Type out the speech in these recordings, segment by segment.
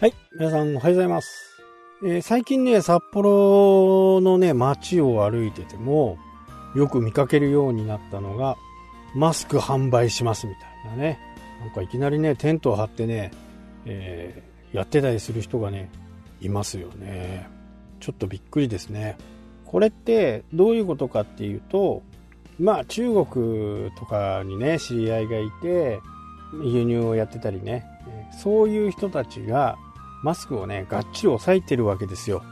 はい。皆さんおはようございます。えー最近ね、札幌のね、街を歩いてても、よく見かけるようになったのが、マスク販売しますみたいなね。なんかいきなりね、テントを張ってね、えーやってたりする人がね、いますよね。ちょっとびっくりですね。これってどういうことかっていうと、まあ中国とかにね、知り合いがいて、輸入をやってたりね、そういう人たちがマスクをね、がっちり押さえてるわけですよ。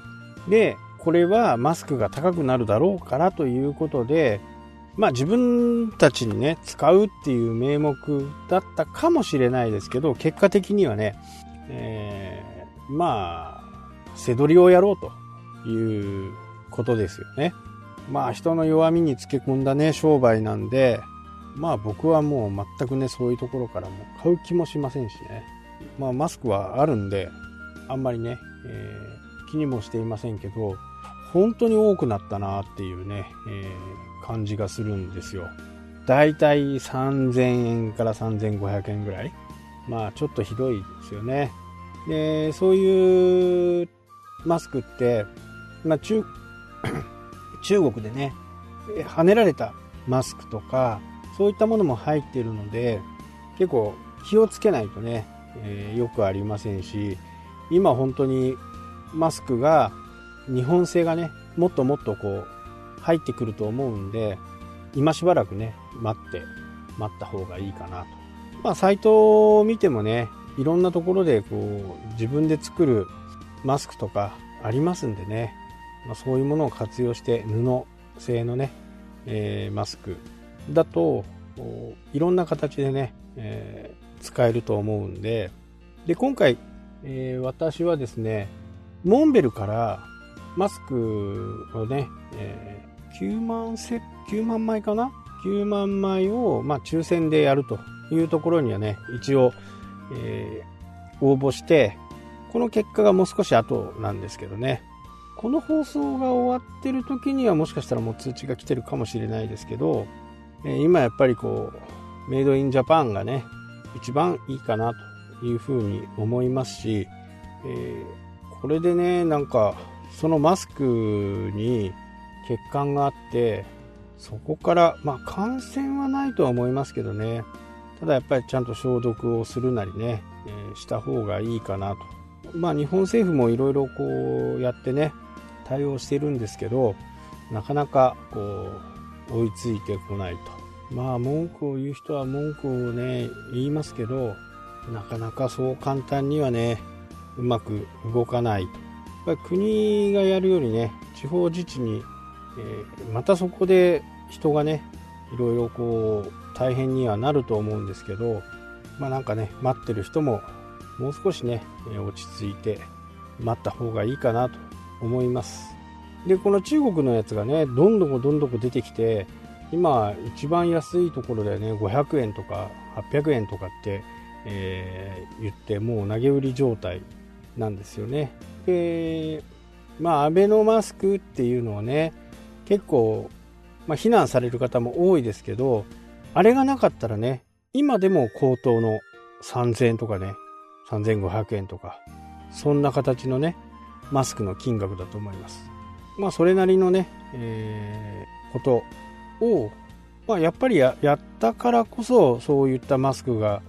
で、これはマスクが高くなるだろうからということで、まあ自分たちにね、使うっていう名目だったかもしれないですけど、結果的にはね、えーまあ、背取りをやろうということですよね。まあ人の弱みにつけ込んだね、商売なんで、まあ僕はもう全くね、そういうところからも買う気もしませんしね。まあマスクはあるんで、あんまりね、えー気にもしていませんけど、本当に多くなったなっていうね、えー感じがするんですよ。だいたい3000円から3500円ぐらい。まあちょっとひどいですよね。で、そういうマスクって、まあ中、中国でね、え跳ねられたマスクとか、そういったものも入っているので、結構気をつけないとね、えーよくありませんし、今本当にマスクが日本製がね、もっともっとこう入ってくると思うんで、今しばらくね、待って、待った方がいいかなと。まあ、サイトを見てもね、いろんなところでこう自分で作るマスクとかありますんでね、まあ、そういうものを活用して布製のね、えーマスクだといろんな形でね、えー使えると思うんでで今回、えー私はですねモンベルからマスクをね、えー9万セ9万枚かな？9万枚を、まあ、抽選でやるというところにはね一応、えー応募してこの結果がもう少し後なんですけどね。この放送が終わってる時にはもしかしたらもう通知が来てるかもしれないですけど、え今やっぱりこうメイドインジャパンがね一番いいかなと。いうふうに思いますし、えーこれでねなんかそのマスクに血管があってそこからまあ感染はないとは思いますけどね。ただやっぱりちゃんと消毒をするなりね、えーした方がいいかなと。まあ日本政府もいろいろこうやってね対応してるんですけどなかなかこう追いついてこないと。まあ文句を言う人は文句をね言いますけどなかなかそう簡単にはねうまく動かない。やっぱり国がやるよりね地方自治に、えーまたそこで人がねいろいろこう大変にはなると思うんですけどまあなんかね待ってる人ももう少しね落ち着いて待った方がいいかなと思います。でこの中国のやつがねどんどこどんどこ出てきて今一番安いところでね500円とか800円とかって、えー言ってもう投げ売り状態なんですよね。でまあアベノマスクっていうのはね結構、まあ、非難される方も多いですけどあれがなかったらね今でも高騰の3000円とかね3500円とかそんな形のねマスクの金額だと思います。まあそれなりのね、えーことを、まあ、やっぱりややったからこそそういったマスクが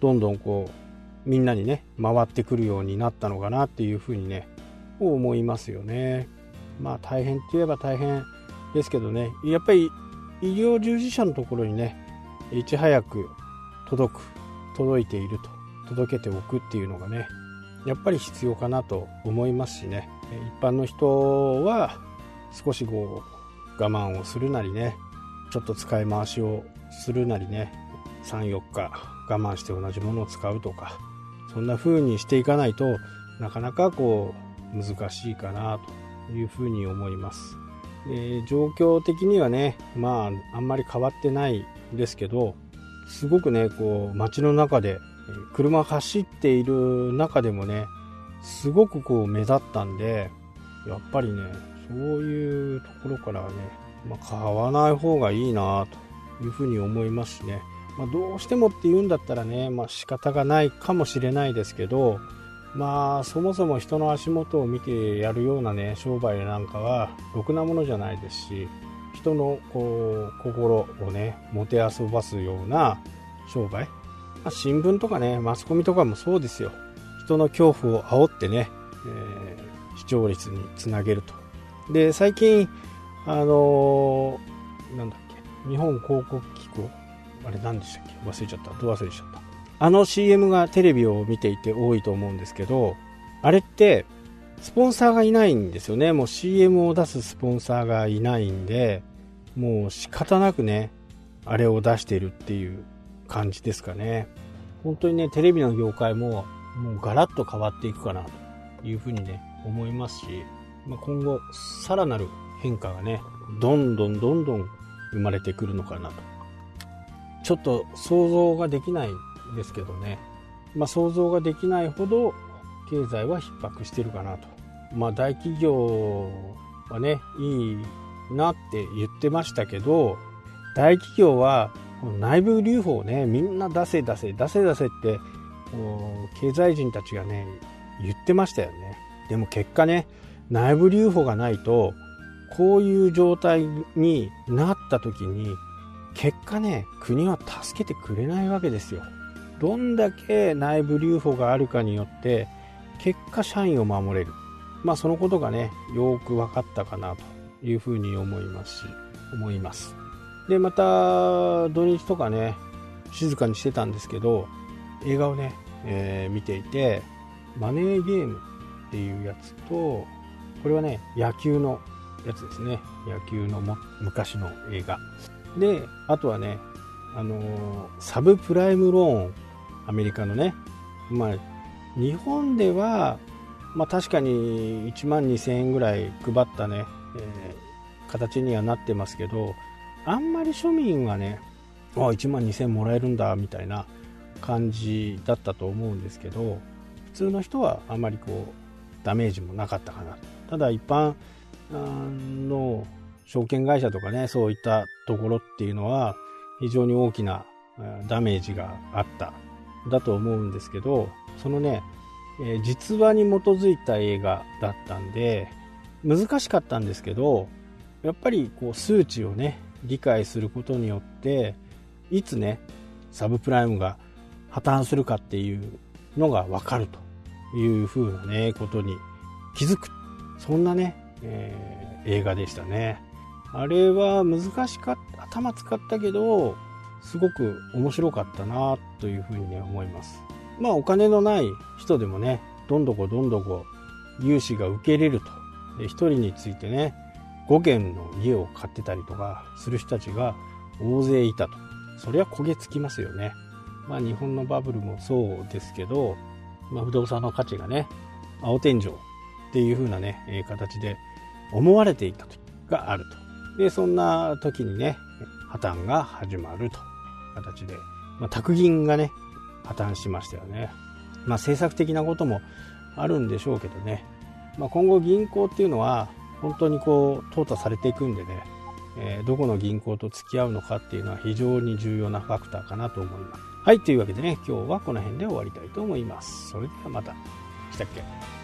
どんどんこうみんなにね回ってくるようになったのかなっていうふうにね思いますよね。まあ大変って言えば大変ですけどね。やっぱり医療従事者のところにねいち早く届く届いていると届けておくっていうのがねやっぱり必要かなと思いますしね。一般の人は少しこう我慢をするなりねちょっと使い回しをするなりね34日我慢して同じものを使うとかそんな風にしていかないとなかなかこう難しいかなというふうに思います。で状況的にはねまああんまり変わってないですけどすごくねこう街の中で車走っている中でもねすごくこう目立ったんでやっぱりねそういうところからね、まあ、買わない方がいいなというふうに思いますしね、まあ、どうしてもって言うんだったらね、まあ、仕方がないかもしれないですけどまあそもそも人の足元を見てやるようなね商売なんかはろくなものじゃないですし人のこう心をねもてあそばすような商売、まあ、新聞とかねマスコミとかもそうですよ。人の恐怖を煽ってね、えー、視聴率につなげると。で最近あのー、なんだっけ日本広告機あれ何でしたっけ？忘れちゃったど忘れちゃった？あの CM がテレビを見ていて多いと思うんですけど、あれって、スポンサーがいないんですよね。もう CM を出すスポンサーがいないんで、もう仕方なくね、あれを出してるっていう感じですかね。本当にね、テレビの業界ももうガラッと変わっていくかなというふうにね、思いますし、まあ、今後さらなる変化がね、どんどんどんどん生まれてくるのかなと。ちょっと想像ができないですけどね、まあ、想像ができないほど経済は逼迫してるかなと。まあ、大企業はね、いいなって言ってましたけど、大企業は内部留保をね、みんな出せ出せ、出せ出せって、経済人たちがね、言ってましたよね。でも結果ね、内部留保がないと、こういう状態になった時に、結果ね、国は助けてくれないわけですよ。どんだけ内部留保があるかによって結果社員を守れる。まあそのことがねよく分かったかなというふうに思いますし思います。でまた土日とかね静かにしてたんですけど映画をね、えー、見ていてマネーゲームっていうやつとこれはね野球のやつですね。野球の昔の映画。であとはねあの、サブプライムローンアメリカのね、まあ、日本では、まあ、確かに1万2000円ぐらい配ったね、えー、形にはなってますけどあんまり庶民はねあ1万2000円もらえるんだみたいな感じだったと思うんですけど普通の人はあんまりこうダメージもなかったかな。ただ一般の証券会社とかねそういったところっていうのは非常に大きなダメージがあっただと思うんですけど、そのね、え、実話に基づいた映画だったんで、難しかったんですけど、やっぱりこう数値をね、理解することによって、いつね、サブプライムが破綻するかっていうのがわかるという風なね、ことに気づく。そんなね、えー、映画でしたね。あれは難しかった、頭使ったけど、すごく面白かったなというふうにね思います。まあお金のない人でもねどんどこどんどこ融資が受けれると。で1人についてね5軒の家を買ってたりとかする人たちが大勢いたと。それは焦げつきますよね。まあ日本のバブルもそうですけど、まあ、不動産の価値がね青天井っていう風なね、形で思われていた時があると。でそんな時にね破綻が始まると形で、まあ、宅銀がね、破綻しましたよね。まあ、政策的なこともあるんでしょうけどね、まあ、今後銀行っていうのは本当にこう淘汰されていくんでね、えー、どこの銀行と付き合うのかっていうのは非常に重要なファクターかなと思います。はい、というわけでね、今日はこの辺で終わりたいと思います。それではまた。したっけ？